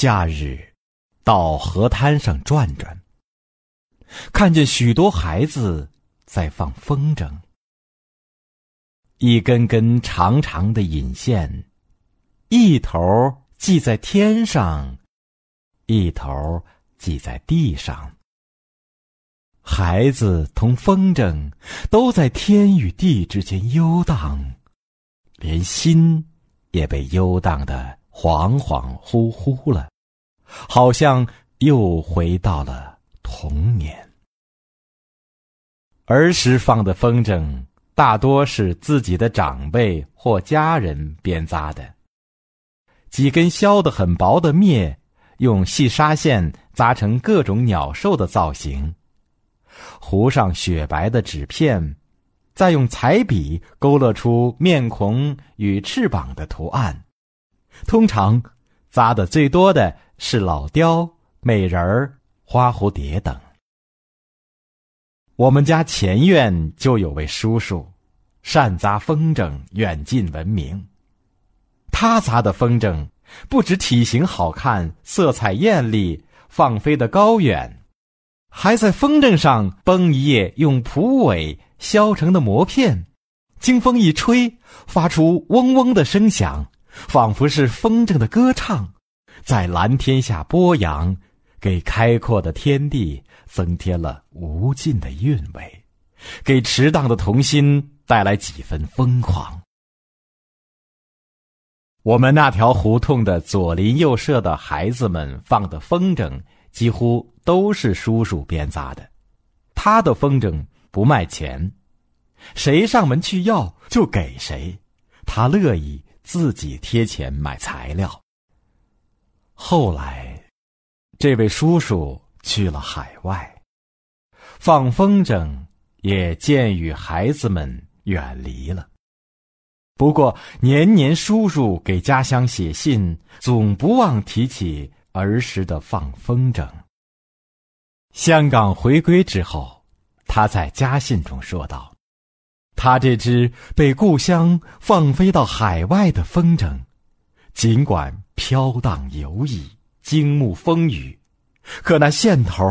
假日，到河滩上转转，看见许多孩子在放风筝。一根根长长的引线，一头系在天上，一头系在地上。孩子同风筝都在天与地之间游荡，连心也被游荡的恍恍惚惚了。好像又回到了童年。儿时放的风筝大多是自己的长辈或家人编扎的，几根削得很薄的篾，用细纱线扎成各种鸟兽的造型，糊上雪白的纸片，再用彩笔勾勒出面孔与翅膀的图案，通常扎的最多的。是老雕、美人儿、花蝴蝶等。我们家前院就有位叔叔，善扎风筝，远近闻名。他扎的风筝不止体型好看、色彩艳丽、放飞的高远，还在风筝上绷一页用蒲苇削成的膜片，经风一吹，发出嗡嗡的声响，仿佛是风筝的歌唱。在蓝天下播扬，给开阔的天地增添了无尽的韵味，给迟荡的童心带来几分疯狂。我们那条胡同的左邻右舍的孩子们放的风筝，几乎都是叔叔编扎的。他的风筝不卖钱，谁上门去要就给谁，他乐意自己贴钱买材料。后来，这位叔叔去了海外，放风筝也渐与孩子们远离了。不过，年年叔叔给家乡写信，总不忘提起儿时的放风筝。香港回归之后，他在家信中说道：“他这只被故乡放飞到海外的风筝，尽管……”飘荡游弋，惊目风雨，可那线头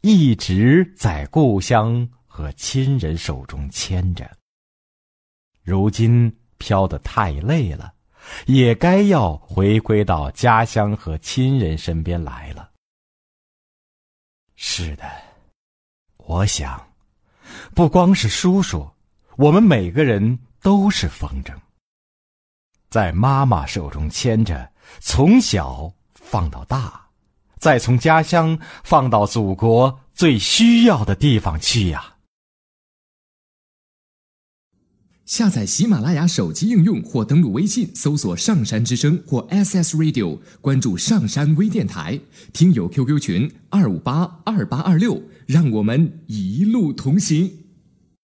一直在故乡和亲人手中牵着。如今飘得太累了，也该要回归到家乡和亲人身边来了。是的，我想，不光是叔叔，我们每个人都是风筝，在妈妈手中牵着。从小放到大，再从家乡放到祖国最需要的地方去呀！下载喜马拉雅手机应用或登录微信，搜索“上山之声”或 SS Radio，关注上山微电台，听友 QQ 群二五八二八二六，让我们一路同行。